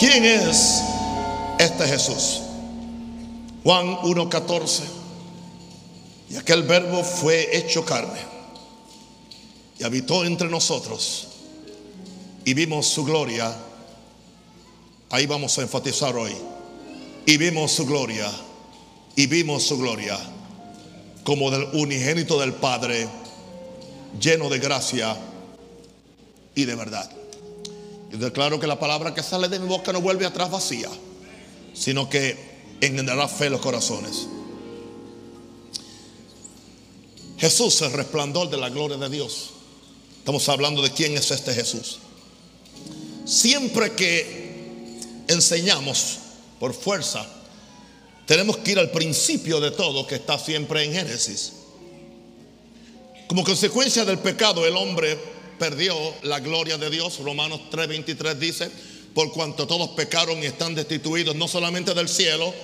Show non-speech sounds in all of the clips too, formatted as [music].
¿Quién es este Jesús? Juan 1.14. Y aquel verbo fue hecho carne y habitó entre nosotros y vimos su gloria. Ahí vamos a enfatizar hoy. Y vimos su gloria. Y vimos su gloria como del unigénito del Padre, lleno de gracia y de verdad. Yo declaro que la palabra que sale de mi boca no vuelve atrás vacía, sino que engendrará fe en los corazones. Jesús, el resplandor de la gloria de Dios. Estamos hablando de quién es este Jesús. Siempre que enseñamos por fuerza, tenemos que ir al principio de todo que está siempre en Génesis. Como consecuencia del pecado, el hombre perdió la gloria de Dios. Romanos 3:23 dice, por cuanto todos pecaron y están destituidos no solamente del cielo,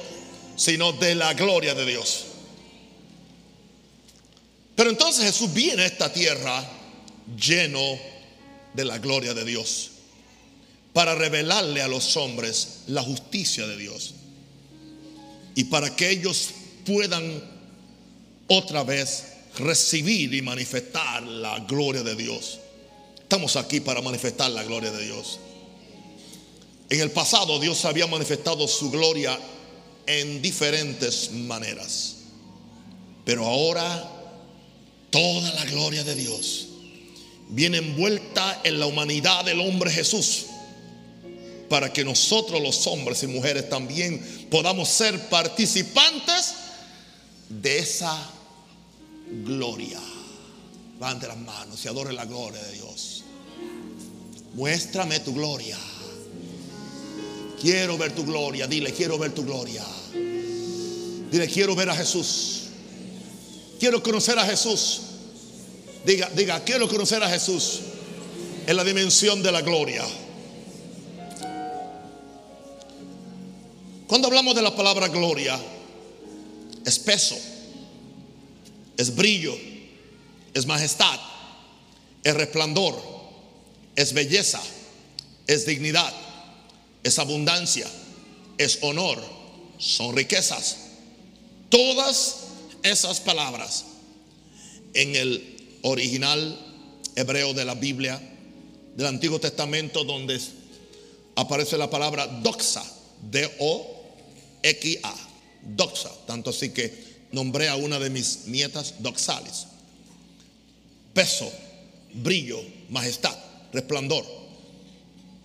sino de la gloria de Dios. Pero entonces Jesús viene a esta tierra lleno de la gloria de Dios para revelarle a los hombres la justicia de Dios y para que ellos puedan otra vez recibir y manifestar la gloria de Dios. Estamos aquí para manifestar la gloria de Dios. En el pasado Dios había manifestado su gloria en diferentes maneras. Pero ahora toda la gloria de Dios viene envuelta en la humanidad del hombre Jesús. Para que nosotros los hombres y mujeres también podamos ser participantes de esa gloria. Levante las manos y adore la gloria de Dios. Muéstrame tu gloria. Quiero ver tu gloria. Dile, quiero ver tu gloria. Dile, quiero ver a Jesús. Quiero conocer a Jesús. Diga, diga, quiero conocer a Jesús en la dimensión de la gloria. Cuando hablamos de la palabra gloria, es peso, es brillo, es majestad, es resplandor, es belleza, es dignidad, es abundancia, es honor, son riquezas. Todas esas palabras en el original hebreo de la Biblia, del Antiguo Testamento, donde aparece la palabra doxa, D-O-X-A, doxa. Tanto así que nombré a una de mis nietas doxalis. Peso, brillo, majestad, resplandor.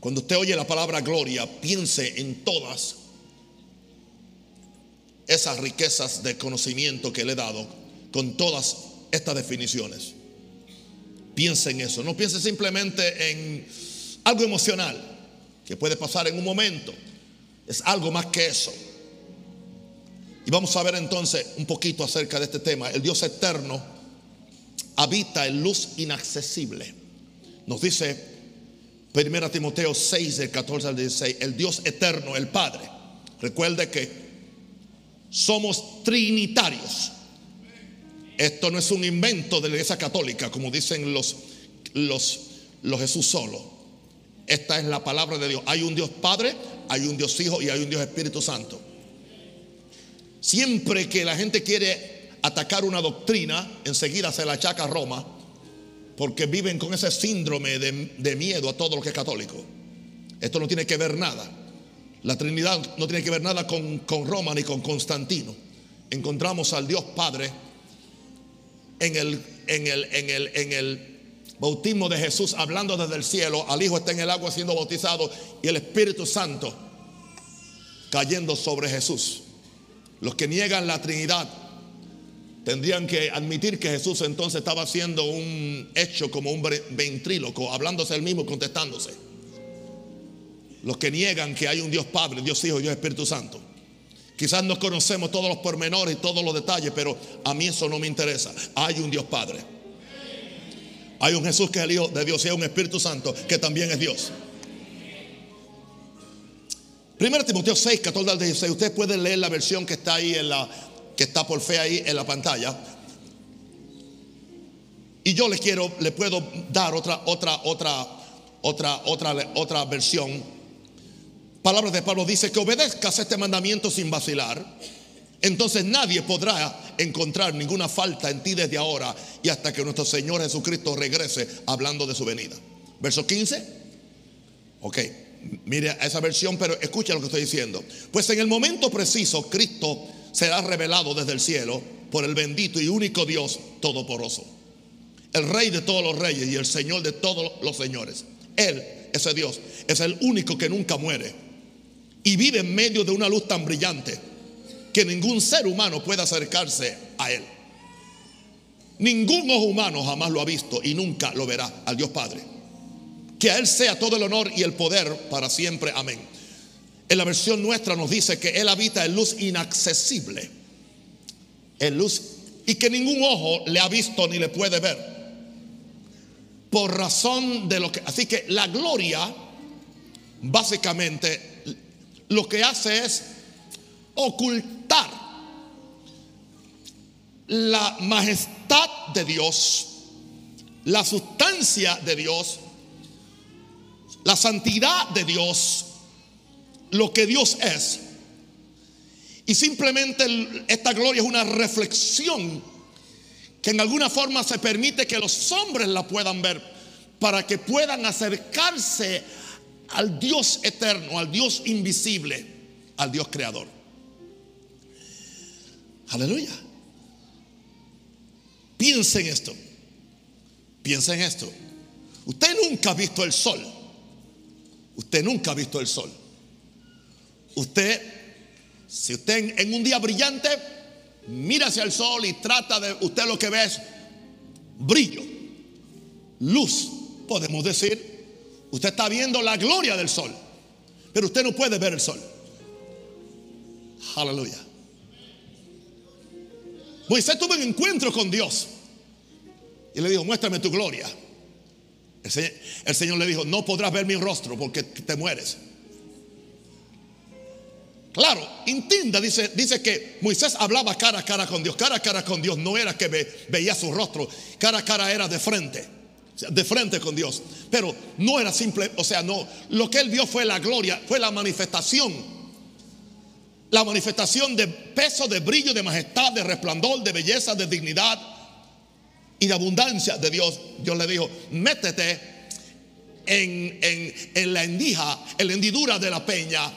Cuando usted oye la palabra gloria, piense en todas esas riquezas de conocimiento que le he dado con todas estas definiciones. Piense en eso, no piense simplemente en algo emocional que puede pasar en un momento. Es algo más que eso. Y vamos a ver entonces un poquito acerca de este tema. El Dios eterno habita en luz inaccesible. Nos dice 1 Timoteo 6, del 14 al 16, el Dios eterno, el Padre. Recuerde que somos trinitarios. Esto no es un invento de la iglesia católica, como dicen los, los, los Jesús solo. Esta es la palabra de Dios. Hay un Dios Padre, hay un Dios Hijo y hay un Dios Espíritu Santo. Siempre que la gente quiere atacar una doctrina, enseguida se la achaca a Roma, porque viven con ese síndrome de, de miedo a todo lo que es católico. Esto no tiene que ver nada. La Trinidad no tiene que ver nada con, con Roma ni con Constantino. Encontramos al Dios Padre en el, en el, en el, en el bautismo de Jesús hablando desde el cielo. Al Hijo está en el agua siendo bautizado y el Espíritu Santo cayendo sobre Jesús. Los que niegan la Trinidad tendrían que admitir que Jesús entonces estaba haciendo un hecho como un ventríloco, hablándose él mismo, contestándose. Los que niegan que hay un Dios Padre, Dios Hijo Dios Espíritu Santo. Quizás no conocemos todos los pormenores y todos los detalles, pero a mí eso no me interesa. Hay un Dios Padre. Hay un Jesús que es el Hijo de Dios y hay un Espíritu Santo que también es Dios. Primero Timoteo 6, 14 al 16. Ustedes pueden leer la versión que está ahí en la que está por fe ahí en la pantalla. Y yo les quiero, le puedo dar otra, otra, otra, otra, otra, otra versión palabras de Pablo dice que obedezcas este mandamiento sin vacilar, entonces nadie podrá encontrar ninguna falta en ti desde ahora y hasta que nuestro Señor Jesucristo regrese hablando de su venida. Verso 15. Ok, mire esa versión, pero escucha lo que estoy diciendo. Pues en el momento preciso, Cristo será revelado desde el cielo por el bendito y único Dios Todoporoso, el Rey de todos los reyes y el Señor de todos los señores. Él, ese Dios, es el único que nunca muere y vive en medio de una luz tan brillante que ningún ser humano puede acercarse a Él. Ningún ojo humano jamás lo ha visto y nunca lo verá al Dios Padre. Que a Él sea todo el honor y el poder para siempre. Amén. En la versión nuestra nos dice que Él habita en luz inaccesible. En luz y que ningún ojo le ha visto ni le puede ver. Por razón de lo que... Así que la gloria, básicamente, lo que hace es ocultar la majestad de Dios, la sustancia de Dios, la santidad de Dios, lo que Dios es. Y simplemente esta gloria es una reflexión que en alguna forma se permite que los hombres la puedan ver para que puedan acercarse al Dios eterno, al Dios invisible, al Dios creador. Aleluya. Piensa en esto. Piensa en esto. Usted nunca ha visto el sol. Usted nunca ha visto el sol. Usted, si usted en un día brillante mira hacia el sol y trata de, usted lo que ve es brillo, luz, podemos decir. Usted está viendo la gloria del sol, pero usted no puede ver el sol. Aleluya. Moisés tuvo un encuentro con Dios y le dijo, muéstrame tu gloria. El señor, le dijo, no podrás ver mi rostro porque te mueres. Claro, intinda dice, dice que Moisés hablaba cara a cara con Dios. Cara a cara con Dios no era que veía su rostro, cara a cara era de frente, de frente con Dios. Pero no era simple, o sea, no, lo que él vio fue la gloria, fue la manifestación la manifestación de peso, de brillo, de majestad, de resplandor, de belleza, de dignidad y de abundancia de Dios. Dios le dijo, métete en, la endija, en la hendidura de la peña,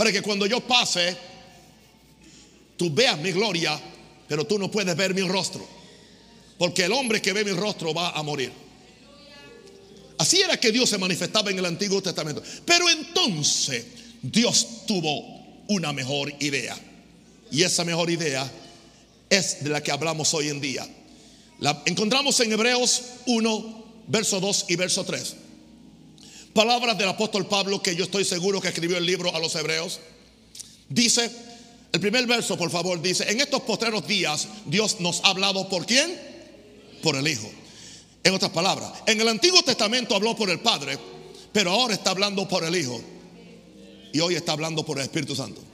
para que cuando yo pase, tú veas mi gloria, pero tú no puedes ver mi rostro. Porque el hombre que ve mi rostro va a morir. Así era que Dios se manifestaba en el Antiguo Testamento. Pero entonces Dios tuvo una mejor idea. Y esa mejor idea es de la que hablamos hoy en día. La encontramos en Hebreos 1, verso 2 y verso 3. Palabras del apóstol Pablo que yo estoy seguro que escribió el libro a los hebreos. Dice, el primer verso por favor, dice, en estos postreros días Dios nos ha hablado por quién? Por el Hijo. En otras palabras, en el Antiguo Testamento habló por el Padre, pero ahora está hablando por el Hijo y hoy está hablando por el Espíritu Santo.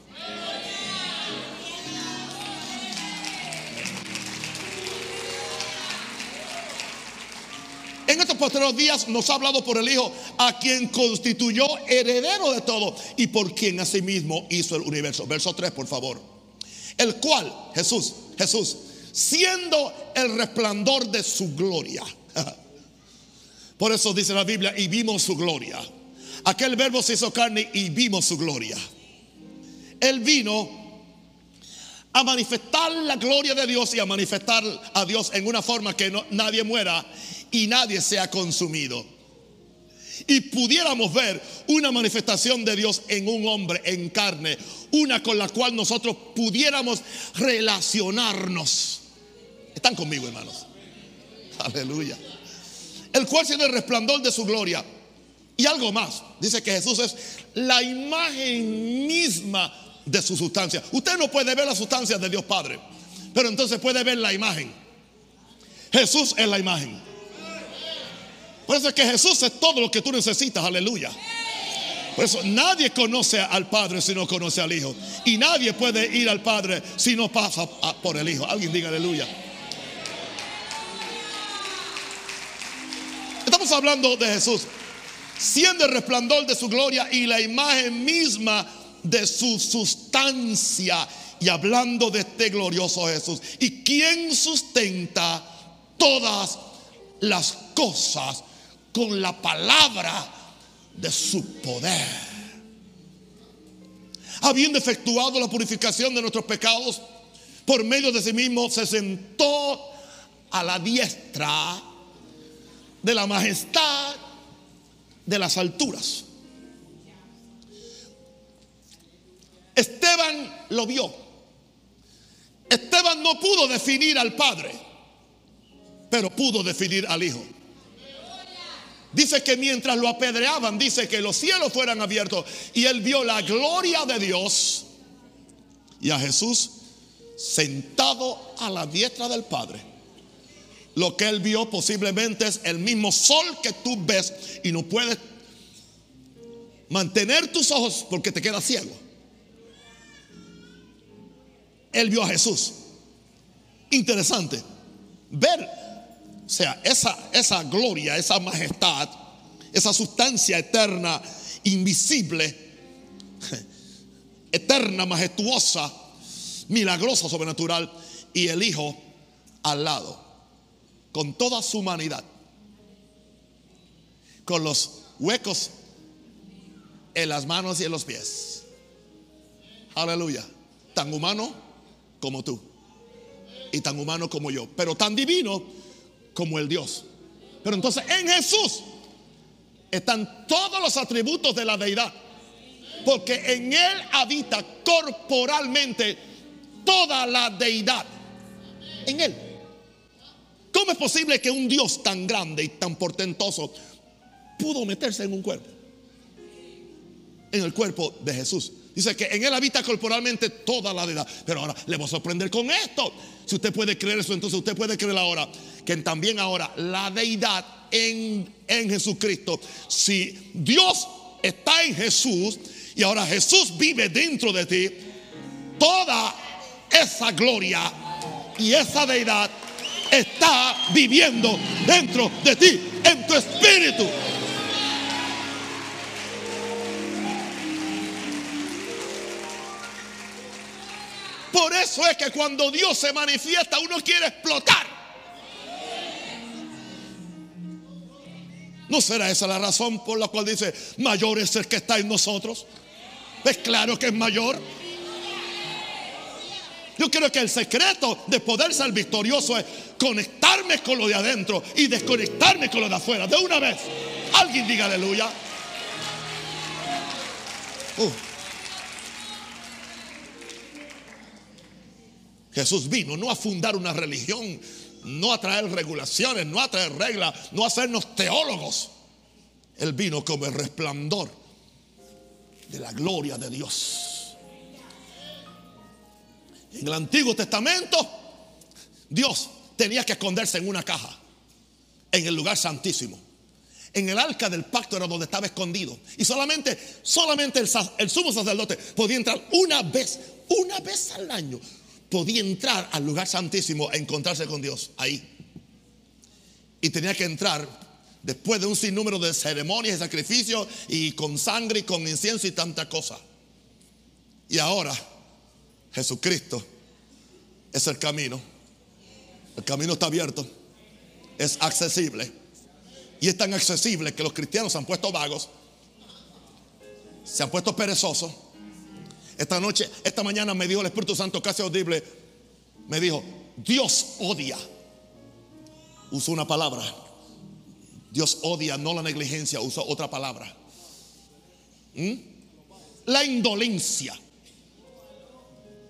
Posteriores días nos ha hablado por el Hijo, a quien constituyó heredero de todo y por quien asimismo hizo el universo. Verso 3, por favor. El cual, Jesús, Jesús, siendo el resplandor de su gloria. [laughs] Por eso dice la Biblia, y vimos su gloria. Aquel verbo se hizo carne y vimos su gloria. Él vino a manifestar la gloria de Dios y a manifestar a Dios en una forma que nadie muera y nadie sea consumido. Y pudiéramos ver una manifestación de Dios en un hombre, en carne, una con la cual nosotros pudiéramos relacionarnos. ¿Están conmigo, hermanos? Aleluya. El cual siendo el resplandor de su gloria y algo más. Dice que Jesús es la imagen misma de su sustancia. Usted no puede ver la sustancia de Dios Padre, pero entonces puede ver la imagen. Jesús es la imagen. Por eso es que Jesús es todo lo que tú necesitas, aleluya. Por eso nadie conoce al Padre si no conoce al Hijo. Y nadie puede ir al Padre si no pasa por el Hijo. Alguien diga aleluya. Estamos hablando de Jesús. siendo el resplandor de su gloria y la imagen misma de su sustancia. Y hablando de este glorioso Jesús. ¿Y quién sustenta todas las cosas con la palabra de su poder? Habiendo efectuado la purificación de nuestros pecados, por medio de sí mismo se sentó a la diestra de la majestad de las alturas. Esteban lo vio. Esteban no pudo definir al Padre, pero pudo definir al Hijo. Dice que mientras lo apedreaban, dice que los cielos fueran abiertos y él vio la gloria de Dios y a Jesús sentado a la diestra del Padre. Lo que él vio posiblemente es el mismo sol que tú ves y no puedes mantener tus ojos porque te quedas ciego. Él vio a Jesús. Interesante. Ver, o sea, esa, esa gloria, esa majestad, esa sustancia eterna, invisible, [laughs] eterna, majestuosa milagrosa, sobrenatural, y el Hijo al lado, con toda su humanidad, con los huecos en las manos y en los pies. Aleluya. Tan humano como tú. Y tan humano como yo. Pero tan divino como el Dios. Pero entonces en Jesús están todos los atributos de la deidad. Porque en Él habita corporalmente toda la deidad en él. ¿Cómo es posible que un Dios tan grande y tan portentoso pudo meterse en un cuerpo? En el cuerpo de Jesús. Dice que en él habita corporalmente toda la deidad. Pero ahora le voy a sorprender con esto. Si usted puede creer eso, entonces usted puede creer ahora que también ahora la deidad en, en Jesucristo. Si Dios está en Jesús y ahora Jesús vive dentro de ti, toda esa gloria y esa deidad está viviendo dentro de ti, en tu espíritu. Eso es que cuando Dios se manifiesta uno quiere explotar. ¿No será esa la razón por la cual dice, mayor es el que está en nosotros? Es claro que es mayor. Yo creo que el secreto de poder ser victorioso es conectarme con lo de adentro y desconectarme con lo de afuera. De una vez. Alguien diga aleluya. Uh. Jesús vino no a fundar una religión, no a traer regulaciones, no a traer reglas, no a hacernos teólogos. Él vino como el resplandor de la gloria de Dios. En el Antiguo Testamento, Dios tenía que esconderse en una caja, en el lugar santísimo. En el arca del pacto era donde estaba escondido. Y solamente, solamente el, el sumo sacerdote podía entrar una vez, una vez al año. Podía entrar al lugar santísimo e encontrarse con Dios ahí. Y tenía que entrar después de un sinnúmero de ceremonias y sacrificios y con sangre y con incienso y tanta cosa. Y ahora Jesucristo es el camino. El camino está abierto. Es accesible. Y es tan accesible que los cristianos se han puesto vagos. Se han puesto perezosos. Esta noche, esta mañana me dijo el Espíritu Santo casi audible. Me dijo, Dios odia. Usó una palabra. Dios odia, no la negligencia, usó otra palabra. ¿Mm? La indolencia.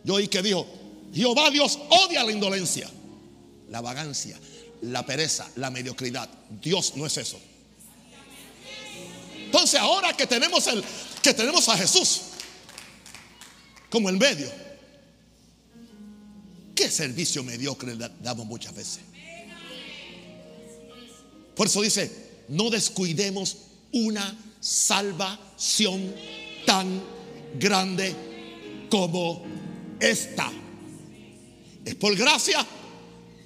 Yo oí que dijo, Jehová Dios odia la indolencia, la vagancia, la pereza, la mediocridad. Dios no es eso. Entonces ahora que tenemos el que tenemos a Jesús como el medio, ¿qué servicio mediocre le damos muchas veces? Por eso dice, no descuidemos una salvación tan grande como esta. Es por gracia,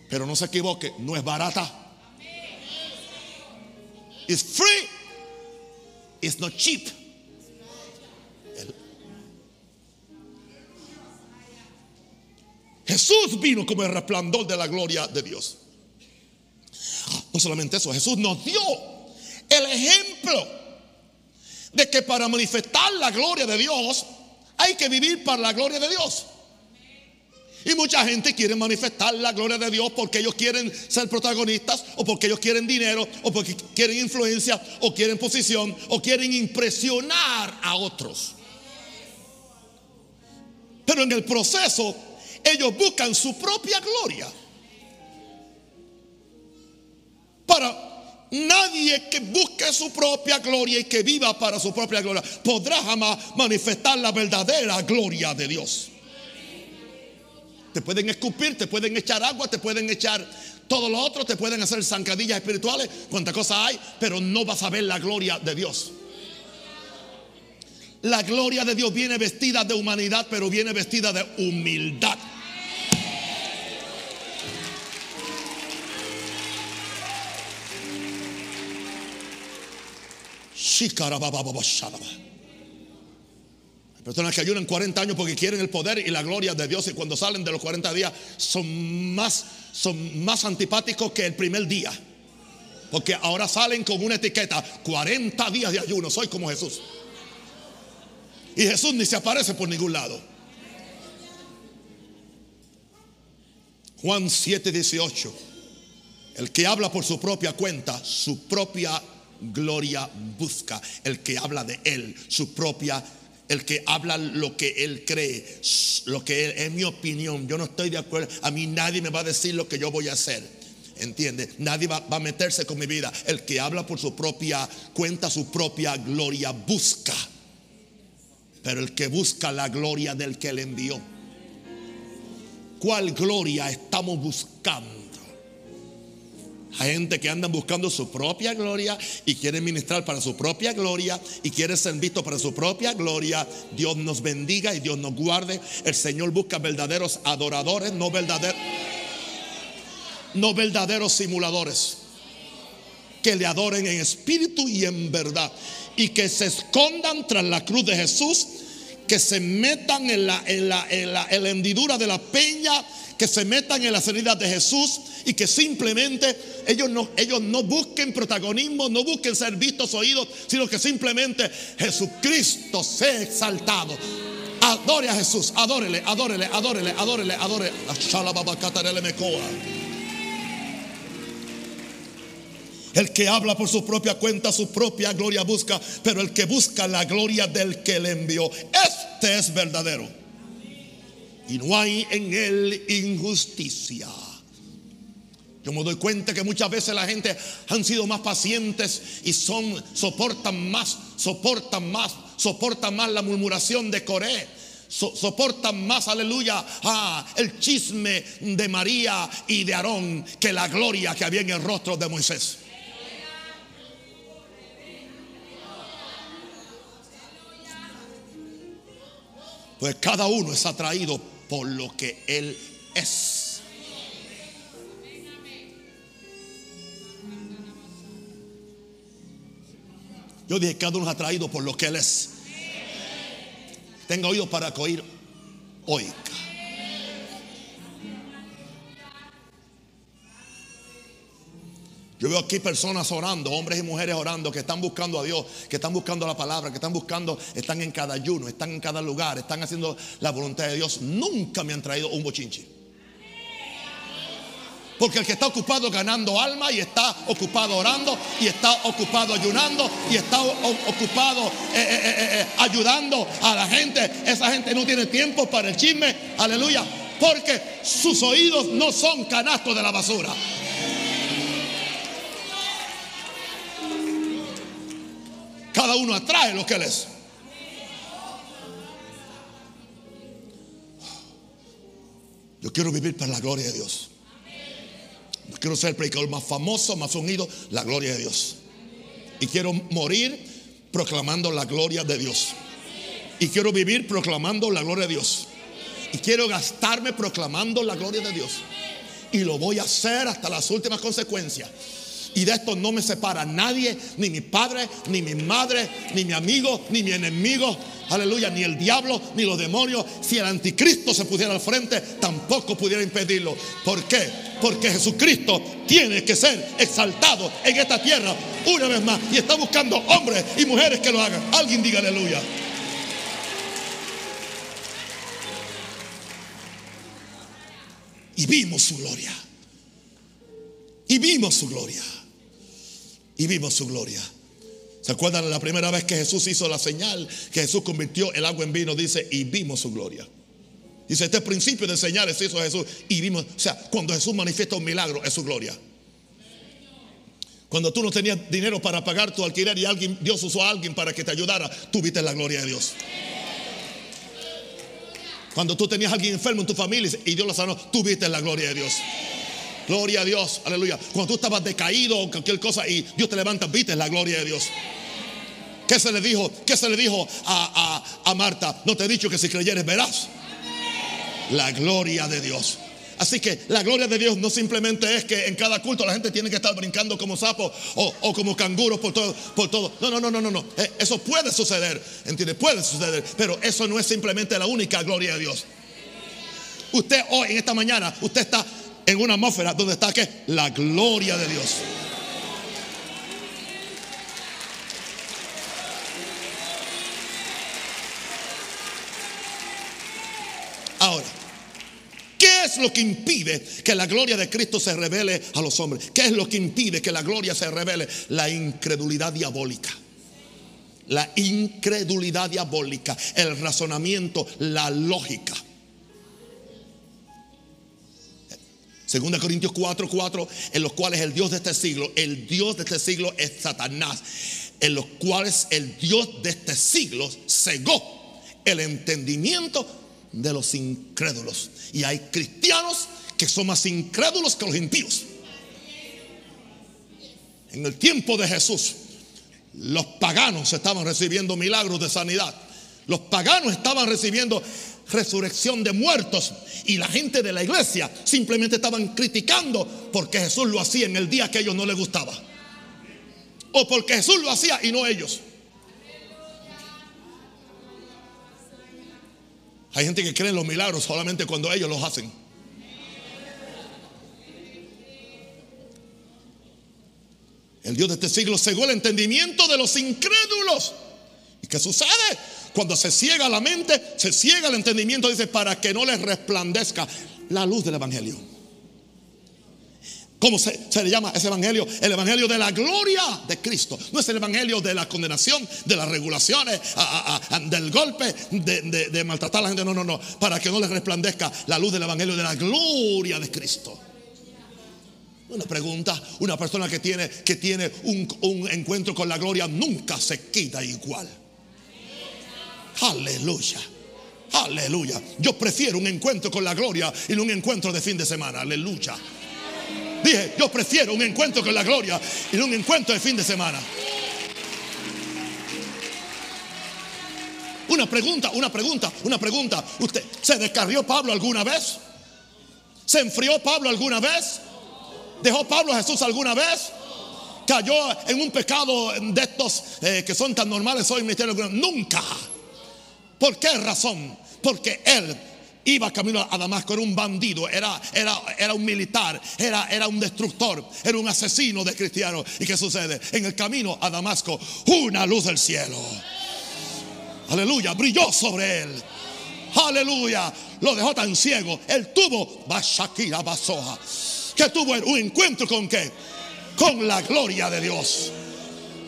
pero no se equivoque, no es barata. Es free, is not cheap. Jesús vino como el resplandor de la gloria de Dios. No solamente eso, Jesús nos dio el ejemplo de que para manifestar la gloria de Dios hay que vivir para la gloria de Dios. Y mucha gente quiere manifestar la gloria de Dios porque ellos quieren ser protagonistas o porque ellos quieren dinero o porque quieren influencia o quieren posición o quieren impresionar a otros. Pero en el proceso ellos buscan su propia gloria. Para nadie que busque su propia gloria y que viva para su propia gloria podrá jamás manifestar la verdadera gloria de Dios. Te pueden escupir, te pueden echar agua, te pueden echar todo lo otro, te pueden hacer zancadillas espirituales, cuánta cosa hay, pero no vas a ver la gloria de Dios. La gloria de Dios viene vestida de humanidad, pero viene vestida de humildad. Hay personas que ayunan 40 años porque quieren el poder y la gloria de Dios y cuando salen de los 40 días son más, son más antipáticos que el primer día. Porque ahora salen con una etiqueta, 40 días de ayuno, soy como Jesús. Y Jesús ni se aparece por ningún lado. Juan 7, 18. El que habla por su propia cuenta, su propia gloria busca. El que habla de él, su propia el que habla lo que él cree, lo que él, es mi opinión. Yo no estoy de acuerdo. A mí nadie me va a decir lo que yo voy a hacer. ¿Entiende? Nadie va, va, a meterse con mi vida. El que habla por su propia cuenta, su propia gloria, busca. Pero el que busca la gloria del que le envió. ¿Cuál gloria estamos buscando? Hay gente que andan buscando su propia gloria y quiere ministrar para su propia gloria y quiere ser visto para su propia gloria. Dios nos bendiga y Dios nos guarde. El Señor busca verdaderos adoradores, no verdaderos, no verdaderos simuladores. Que le adoren en espíritu y en verdad. Y que se escondan tras la cruz de Jesús. Que se metan en la, en la, en la, en la hendidura de la peña que se metan en las heridas de Jesús y que simplemente ellos no, ellos no busquen protagonismo, no busquen ser vistos, oídos, sino que simplemente Jesucristo sea exaltado. Adore a Jesús, adórele, adórele, adórele, adórele, adórele. El que habla por su propia cuenta, su propia gloria busca, pero el que busca la gloria del que le envió, este es verdadero y no hay en él injusticia. Yo me doy cuenta que muchas veces la gente han sido más pacientes y son soportan más, soportan más, soportan más la murmuración de Coré. soportan más, aleluya, ah, el chisme de María y de Aarón que la gloria que había en el rostro de Moisés. Pues cada uno es atraído por lo que Él es. Yo dije, cada uno ha traído por lo que Él es. Tenga oído para oír, oiga. Yo veo aquí personas orando, hombres y mujeres orando, que están buscando a Dios, que están buscando la palabra, que están buscando, están en cada ayuno, están en cada lugar, están haciendo la voluntad de Dios. Nunca me han traído un bochinche. Porque el que está ocupado ganando alma y está ocupado orando y está ocupado ayunando y está ocupado eh, eh, eh, ayudando a la gente, esa gente no tiene tiempo para el chisme, aleluya, porque sus oídos no son canastos de la basura. Cada uno atrae lo que él es. Yo quiero vivir para la gloria de Dios. Yo quiero ser el predicador más famoso, más unido, la gloria de Dios. Y quiero morir proclamando la gloria de Dios. Y quiero vivir proclamando la gloria de Dios. Y quiero gastarme proclamando la gloria de Dios. Y lo voy a hacer hasta las últimas consecuencias. Y de esto no me separa nadie, ni mi padre, ni mi madre, ni mi amigo, ni mi enemigo. Aleluya, ni el diablo, ni los demonios. Si el anticristo se pusiera al frente, tampoco pudiera impedirlo. ¿Por qué? Porque Jesucristo tiene que ser exaltado en esta tierra una vez más. Y está buscando hombres y mujeres que lo hagan. Alguien diga aleluya. Y vimos su gloria. Y vimos su gloria. Y vimos su gloria. ¿Se acuerdan la primera vez que Jesús hizo la señal? Que Jesús convirtió el agua en vino, dice, y vimos su gloria. Dice, este principio de señales hizo Jesús y vimos, o sea, cuando Jesús manifiesta un milagro, es su gloria. Cuando tú no tenías dinero para pagar tu alquiler y alguien, Dios usó a alguien para que te ayudara, tú viste la gloria de Dios. Cuando tú tenías alguien enfermo en tu familia y Dios lo sanó, tú viste la gloria de Dios. Gloria a Dios, aleluya. Cuando tú estabas decaído o cualquier cosa y Dios te levanta, viste la gloria de Dios. ¿Qué se le dijo? ¿Qué se le dijo a, a Marta? No te he dicho que si creyeres verás la gloria de Dios. Así que la gloria de Dios no simplemente es que en cada culto la gente tiene que estar brincando como sapos o, como canguros por todo, por todo. No, no, no, no, no, no. Eh, eso puede suceder, ¿entiende? Puede suceder, pero eso no es simplemente la única gloria de Dios. Usted hoy, en esta mañana, usted está en una atmósfera donde está que la gloria de Dios. Ahora, ¿Qué es lo que impide que la gloria de Cristo se revele a los hombres? ¿Qué es lo que impide que la gloria se revele? La incredulidad diabólica. La incredulidad diabólica, el razonamiento, la lógica. Segunda Corintios 4, 4, en los cuales el Dios de este siglo, el Dios de este siglo es Satanás, en los cuales el Dios de este siglo cegó el entendimiento de los incrédulos. Y hay cristianos que son más incrédulos que los impíos. En el tiempo de Jesús, los paganos estaban recibiendo milagros de sanidad. Los paganos estaban recibiendo resurrección de muertos. Y la gente de la iglesia simplemente estaban criticando porque Jesús lo hacía en el día que a ellos no les gustaba. O porque Jesús lo hacía y no ellos. Hay gente que cree en los milagros solamente cuando ellos los hacen. El Dios de este siglo cegó el entendimiento de los incrédulos. ¿Y qué sucede? Cuando se ciega la mente, se ciega el entendimiento, dice, para que no les resplandezca la luz del Evangelio. ¿Cómo se, le llama ese evangelio? El evangelio de la gloria de Cristo. No es el evangelio de la condenación, de las regulaciones, del golpe, de, maltratar a la gente. No, no, no. Para que no les resplandezca la luz del evangelio de la gloria de Cristo. Una pregunta, una persona que tiene, que tiene un encuentro con la gloria nunca se quita igual. Aleluya. Aleluya. Yo prefiero un encuentro con la gloria y no un encuentro de fin de semana. Aleluya. Dije, yo prefiero un encuentro con la gloria y no un encuentro de fin de semana. Una pregunta, una pregunta, una pregunta. ¿Usted se descarrió Pablo alguna vez? ¿Se enfrió Pablo alguna vez? ¿Dejó Pablo a Jesús alguna vez? ¿Cayó en un pecado de estos eh, que son tan normales hoy en Nunca. ¿Por qué razón? Porque él iba camino a Damasco, era un bandido, era, era, era un militar, era, era un destructor, era un asesino de cristianos. ¿Y qué sucede? En el camino a Damasco, una luz del cielo. Aleluya, brilló sobre él. Aleluya, lo dejó tan ciego. Él tuvo Bashakira Basoja. Que tuvo un encuentro con qué? Con la gloria de Dios.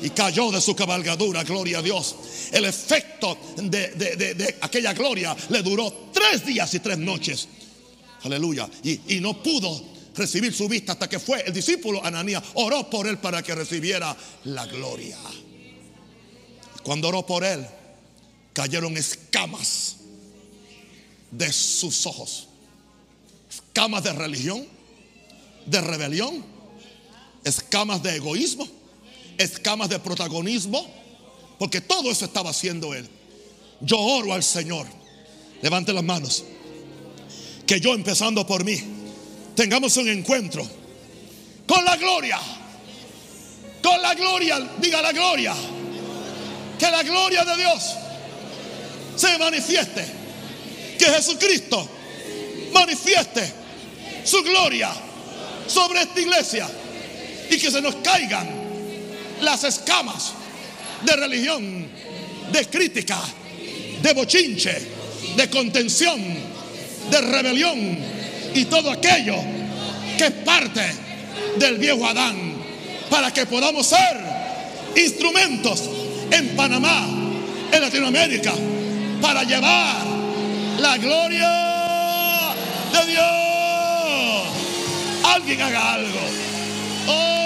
Y cayó de su cabalgadura, gloria a Dios el efecto de, aquella gloria le duró tres días y tres noches. Aleluya. Y, no pudo recibir su vista hasta que fue el discípulo Ananías. Oró por él para que recibiera la gloria. Cuando oró por él, cayeron escamas de sus ojos. Escamas de religión, de rebelión, escamas de egoísmo, escamas de protagonismo porque todo eso estaba haciendo él. Yo oro al Señor. Levante las manos. Que yo empezando por mí, tengamos un encuentro con la gloria la gloria, diga la gloria, que la gloria de Dios se manifieste, que Jesucristo manifieste su gloria sobre esta iglesia y que se nos caigan las escamas de religión, de crítica, de bochinche, de contención, de rebelión y todo aquello que es parte del viejo Adán para que podamos ser instrumentos en Panamá, en Latinoamérica, para llevar la gloria de Dios. Alguien haga algo. Oh.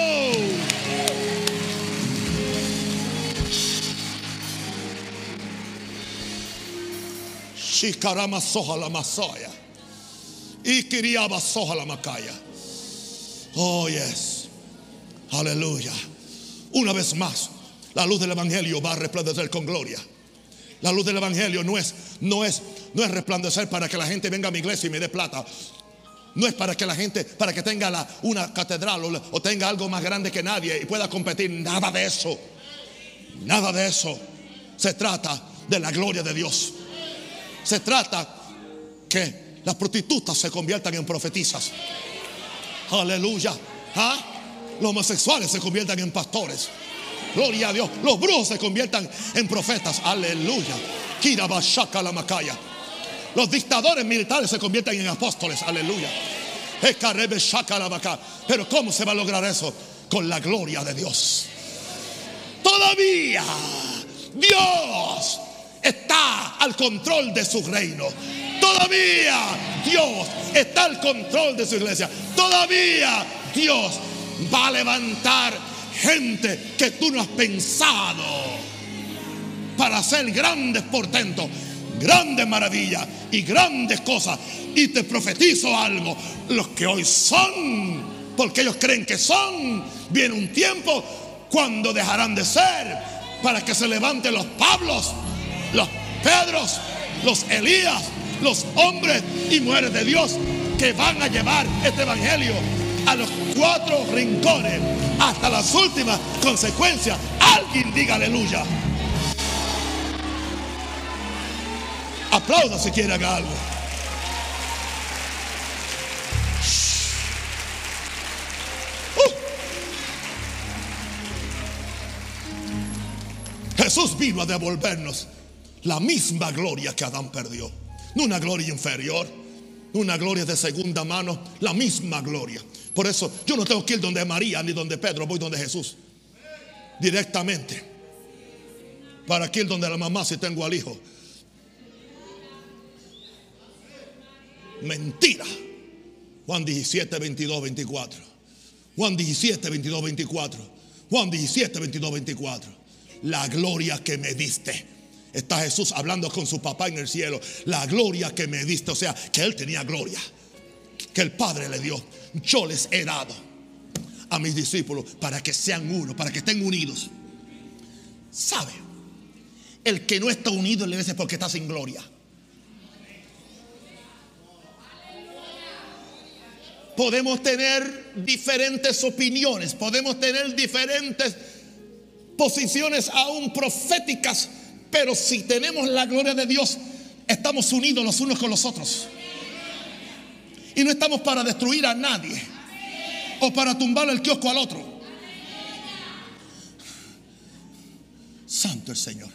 Oh, yes. Aleluya. Una vez más, la luz del evangelio va a resplandecer con gloria. La luz del evangelio no es no es no es resplandecer para que la gente venga a mi iglesia y me dé plata. No es para que la gente, para que tenga una catedral o tenga algo más grande que nadie y pueda competir. Nada de eso. Nada de eso. Se trata de la gloria de Dios. Se trata que las prostitutas se conviertan en profetizas. Aleluya. ¿Ah? Los homosexuales se conviertan en pastores. Gloria a Dios. Los brujos se conviertan en profetas. Aleluya. Kirabashaka la macaya. Los dictadores militares se conviertan en apóstoles. Aleluya. Pero ¿cómo se va a lograr eso? Con la gloria de Dios. Todavía Dios está al control de su reino. Todavía Dios está al control de su iglesia. Todavía Dios va a levantar gente que tú no has pensado para hacer grandes portentos, grandes maravillas y grandes cosas. Y te profetizo algo, los que hoy son, porque ellos creen que son, viene un tiempo cuando dejarán de ser para que se levanten los Pablos, los Pedros, los Elías, los hombres y mujeres de Dios que van a llevar este evangelio a los cuatro rincones hasta las últimas consecuencias. Alguien diga aleluya. Aplauda si quiere haga algo. Uh. Jesús vino a devolvernos la misma gloria que Adán perdió. No una gloria inferior, no una gloria de segunda mano, la misma gloria. Por eso yo no tengo que ir donde María ni donde Pedro, voy donde Jesús. Directamente. Para que ir donde la mamá si tengo al hijo. Mentira. Juan 17, 22, 24. Juan 17, 22, 24. Juan 17, 22, 24. La gloria que me diste. Está Jesús hablando con su papá en el cielo. La gloria que me diste. O sea, que él tenía gloria. Que el Padre le dio. Yo les he dado a mis discípulos para que sean uno, para que estén unidos. ¿Sabe? El que no está unido iglesia es porque está sin gloria. Podemos tener diferentes opiniones, podemos tener diferentes posiciones aún proféticas, pero si tenemos la gloria de Dios, estamos unidos los unos con los otros. Y no estamos para destruir a nadie o para tumbar el kiosco al otro. Santo el Señor.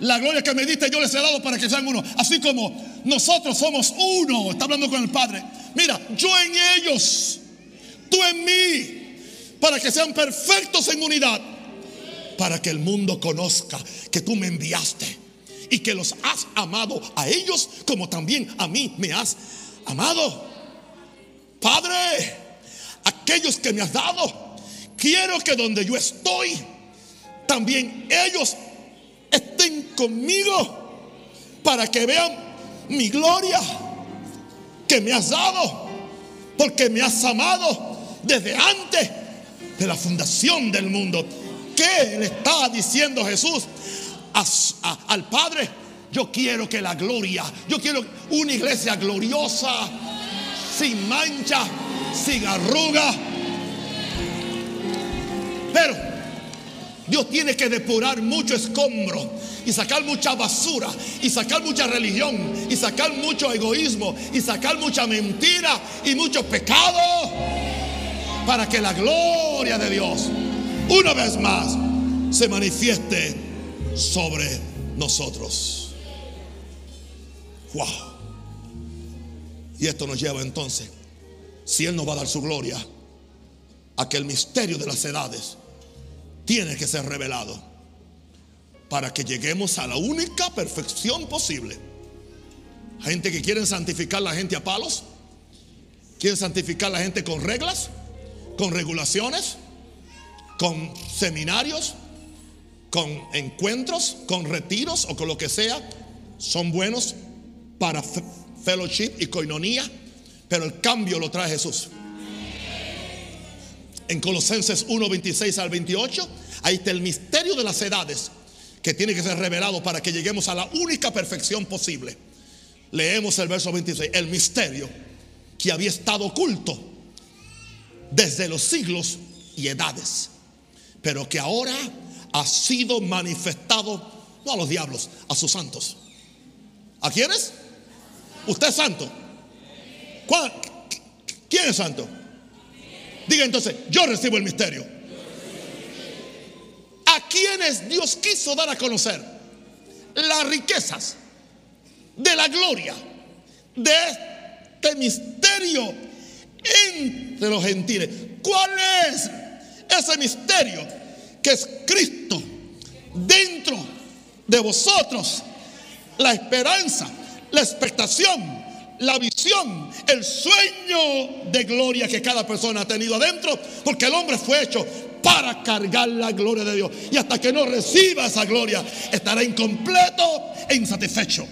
La gloria que me diste yo les he dado para que sean uno. Así como nosotros somos uno. Está hablando con el Padre. Mira, yo en ellos, tú en mí, para que sean perfectos en unidad. Para que el mundo conozca que tú me enviaste y que los has amado a ellos como también a mí me has amado. Padre, aquellos que me has dado, quiero que donde yo estoy, también ellos estén conmigo para que vean mi gloria que me has dado, porque me has amado desde antes de la fundación del mundo. ¿Qué le estaba diciendo Jesús al Padre? Yo quiero que la gloria, yo quiero una iglesia gloriosa, sin mancha, sin arruga. Pero Dios tiene que depurar mucho escombro y sacar mucha basura y sacar mucha religión y sacar mucho egoísmo y sacar mucha mentira y mucho pecado para que la gloria de Dios una vez más se manifieste sobre nosotros. Wow. Y esto nos lleva entonces, si Él nos va a dar su gloria, a que el misterio de las edades tiene que ser revelado para que lleguemos a la única perfección posible. Gente que quieren santificar la gente a palos, quieren santificar la gente con reglas, con regulaciones, con seminarios, con encuentros, con retiros o con lo que sea, son buenos para fellowship y coinonía, pero el cambio lo trae Jesús. En Colosenses 1, 26 al 28, ahí está el misterio de las edades que tiene que ser revelado para que lleguemos a la única perfección posible. Leemos el verso 26, el misterio que había estado oculto desde los siglos y edades, pero que ahora ha sido manifestado, no a los diablos, a sus santos. ¿A quiénes? ¿Usted es santo? ¿Quién es santo? Diga entonces, yo recibo el misterio. ¿A quienes Dios quiso dar a conocer las riquezas de la gloria de este misterio entre los gentiles? ¿Cuál es ese misterio que es Cristo dentro de vosotros? La esperanza, la expectación la visión, el sueño de gloria que cada persona ha tenido adentro, porque el hombre fue hecho para cargar la gloria de Dios. Y hasta que no reciba esa gloria, estará incompleto e insatisfecho.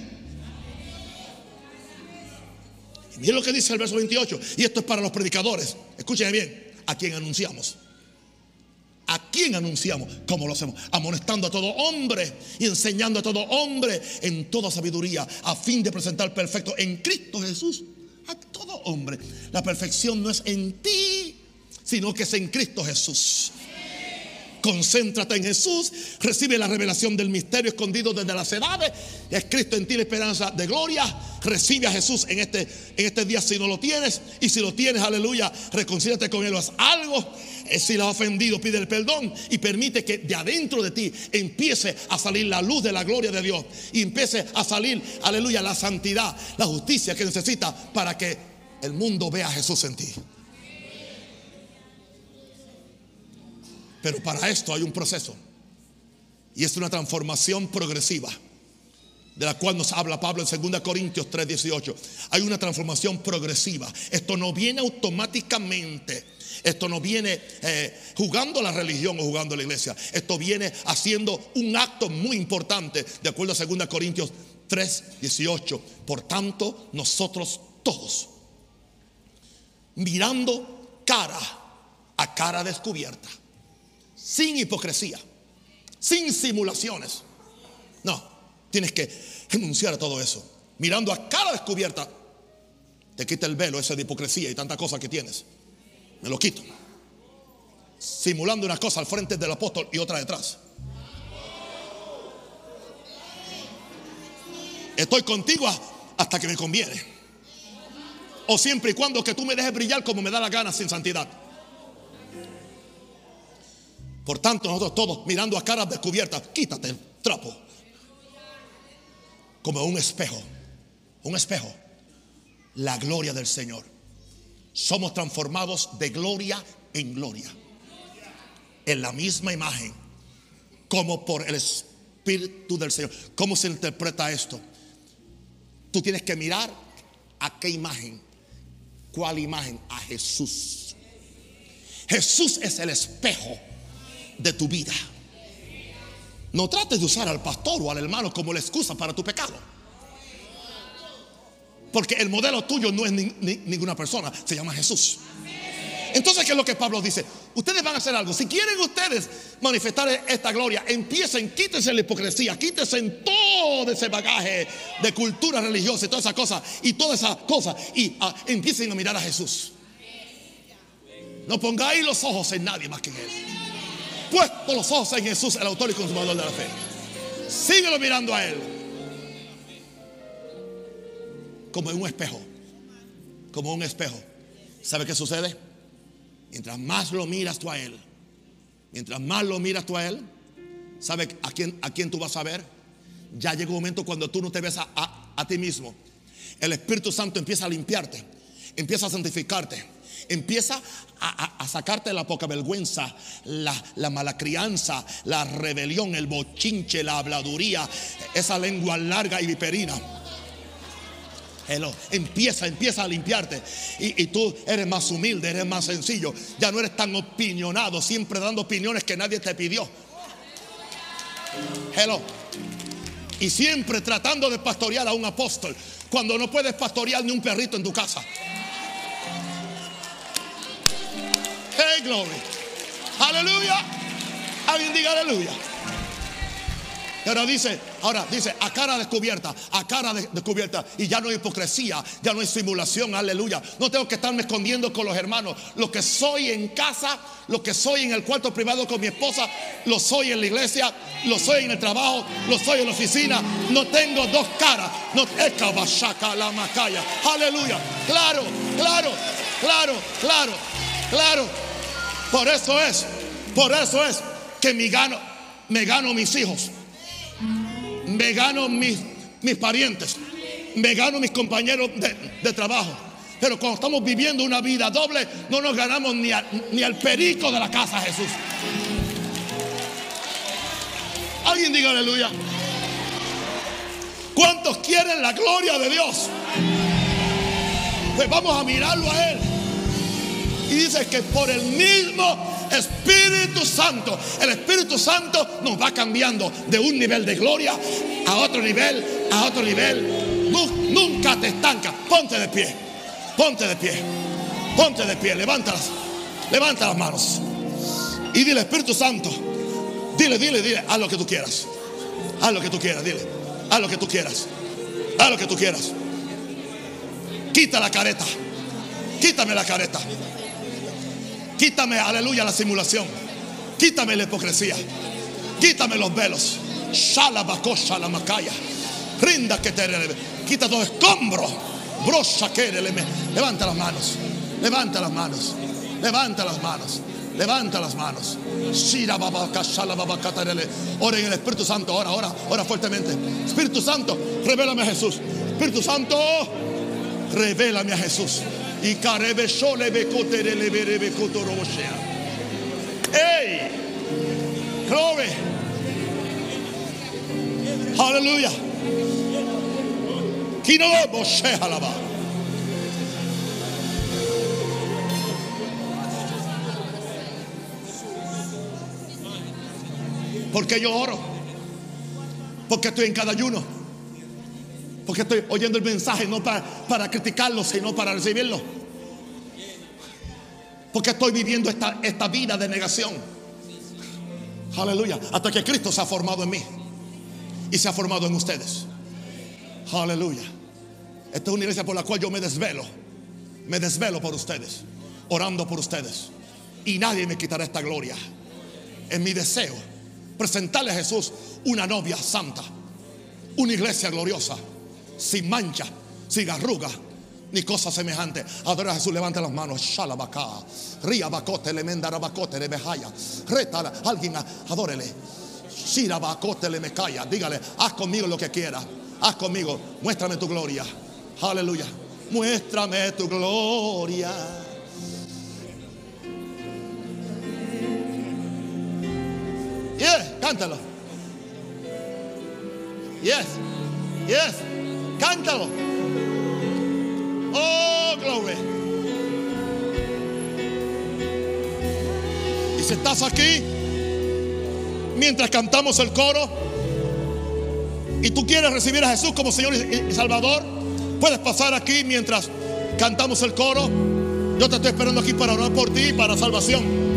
Y miren lo que dice el verso 28, y esto es para los predicadores. Escuchen bien, a quien anunciamos. ¿A quién anunciamos? ¿Cómo lo hacemos? Amonestando a todo hombre y enseñando a todo hombre en toda sabiduría a fin de presentar perfecto en Cristo Jesús a todo hombre. La perfección no es en ti, sino que es en Cristo Jesús. Concéntrate en Jesús, recibe la revelación del misterio escondido desde las edades. Es Cristo en ti la esperanza de gloria. Recibe a Jesús en este, en este día si no lo tienes. Y si lo tienes, aleluya, reconcíliate con Él. Haz algo. Eh, si lo has ofendido, pide el perdón y permite que de adentro de ti empiece a salir la luz de la gloria de Dios. Y empiece a salir, aleluya, la santidad, la justicia que necesita para que el mundo vea a Jesús en ti. Pero para esto hay un proceso. Y es una transformación progresiva. De la cual nos habla Pablo en 2 Corintios 3:18. Hay una transformación progresiva. Esto no viene automáticamente. Esto no viene eh, jugando la religión o jugando la iglesia. Esto viene haciendo un acto muy importante, de acuerdo a 2 Corintios 3:18. Por tanto, nosotros todos, mirando cara a cara descubierta, sin hipocresía, sin simulaciones. No, tienes que renunciar a todo eso. Mirando a cara descubierta, te quita el velo ese de hipocresía y tanta cosa que tienes. Me lo quito. Simulando una cosa al frente del apóstol y otra detrás. Estoy contigo hasta que me conviene. O siempre y cuando que tú me dejes brillar como me da la gana sin santidad. Por tanto, nosotros todos mirando a caras descubiertas, quítate el trapo. Como un espejo, un espejo. La gloria del Señor. Somos transformados de gloria en gloria. En la misma imagen. Como por el Espíritu del Señor. ¿Cómo se interpreta esto? Tú tienes que mirar a qué imagen. ¿Cuál imagen? A Jesús. Jesús es el espejo de tu vida. No trates de usar al pastor o al hermano como la excusa para tu pecado. Porque el modelo tuyo no es ninguna persona, se llama Jesús. Entonces, ¿qué es lo que Pablo dice? Ustedes van a hacer algo. Si quieren ustedes manifestar esta gloria, empiecen, quítense la hipocresía, quítense en todo ese bagaje de cultura religiosa y todas esas cosas, y todas esas cosas, y ah, empiecen a mirar a Jesús. No pongáis los ojos en nadie más que en Él. Puesto los ojos en Jesús, el autor y consumador de la fe. Síguelo mirando a Él. Como en un espejo. Como un espejo. ¿Sabe qué sucede? Mientras más lo miras tú a Él, mientras más lo miras tú a Él, ¿sabe a quién, a quién tú vas a ver? Ya llega un momento cuando tú no te ves a, ti mismo. El Espíritu Santo empieza a limpiarte, empieza a santificarte, empieza a, sacarte la poca vergüenza, la, la, mala crianza, la rebelión, el bochinche, la habladuría, esa lengua larga y viperina. Hello. Empieza, empieza a limpiarte. Y, y, tú eres más humilde, eres más sencillo. Ya no eres tan opinionado, siempre dando opiniones que nadie te pidió. Hello. Y siempre tratando de pastorear a un apóstol cuando no puedes pastorear ni un perrito en tu casa. Glory. Aleluya. Alguien diga aleluya. Pero dice, ahora dice, a cara descubierta, a cara descubierta. Y ya no hay hipocresía, ya no hay simulación, aleluya. No tengo que estarme escondiendo con los hermanos. Lo que soy en casa, lo que soy en el cuarto privado con mi esposa, lo soy en la iglesia, lo soy en el trabajo, lo soy en la oficina. No tengo dos caras. No la macaya. Aleluya. Claro, claro, claro, claro, claro. Por eso es, por eso es que me gano, me gano mis hijos me gano mis, mis parientes, me gano mis compañeros de, trabajo. Pero cuando estamos viviendo una vida doble, no nos ganamos ni, ni al perico de la casa Jesús. Alguien diga aleluya. ¿Cuántos quieren la gloria de Dios? Pues vamos a mirarlo a Él. Y dice que por el mismo Espíritu Santo. El Espíritu Santo nos va cambiando de un nivel de gloria a otro nivel, a otro nivel. Nunca te estanca. Ponte de pie. Ponte de pie. Ponte de pie. Levántalas. Levanta las manos. Y dile, Espíritu Santo. Dile, dile, dile. Haz lo que tú quieras. Haz lo que tú quieras. Dile. Haz lo que tú quieras. Haz lo que tú quieras. Quita la careta. Quítame la careta. Quítame, aleluya, la simulación. Quítame la hipocresía. Quítame los velos. Shalabakosha la macaya. Rinda que te Quita todo escombro. Brocha que Levanta las manos. Levanta las manos. Levanta las manos. Levanta las manos. Ora en el Espíritu Santo. Ora, ora, ora fuertemente. Espíritu Santo, revélame a Jesús. Espíritu Santo, revélame a Jesús. Y carebe sole becotere le berebe cotoroshea. ¡Ey! ¡Glory! ¡Aleluya! Kino Moshe alaba. Porque yo oro. Porque estoy en cada ayuno. Porque estoy oyendo el mensaje no para, para criticarlo, sino para recibirlo. Porque estoy viviendo esta, esta vida de negación. Aleluya. Hasta que Cristo se ha formado en mí. Y se ha formado en ustedes. Aleluya. Esta es una iglesia por la cual yo me desvelo. Me desvelo por ustedes. Orando por ustedes. Y nadie me quitará esta gloria. Es mi deseo presentarle a Jesús una novia santa. Una iglesia gloriosa sin mancha, sin arruga, ni cosa semejante. Adora a Jesús, levanta las manos. Shalabaka, Ria bacote, le mendarabacote, le mejaya. Reta, alguien, adórele. Shirabacote, le mecaya. Dígale, haz conmigo lo que quiera. Haz conmigo, muéstrame tu gloria. Aleluya. Muéstrame tu gloria. Yes, cántalo. Yes, yes. Cántalo. Oh, glory. Y si estás aquí, mientras cantamos el coro, y tú quieres recibir a Jesús como Señor y Salvador, puedes pasar aquí mientras cantamos el coro. Yo te estoy esperando aquí para orar por ti, para salvación.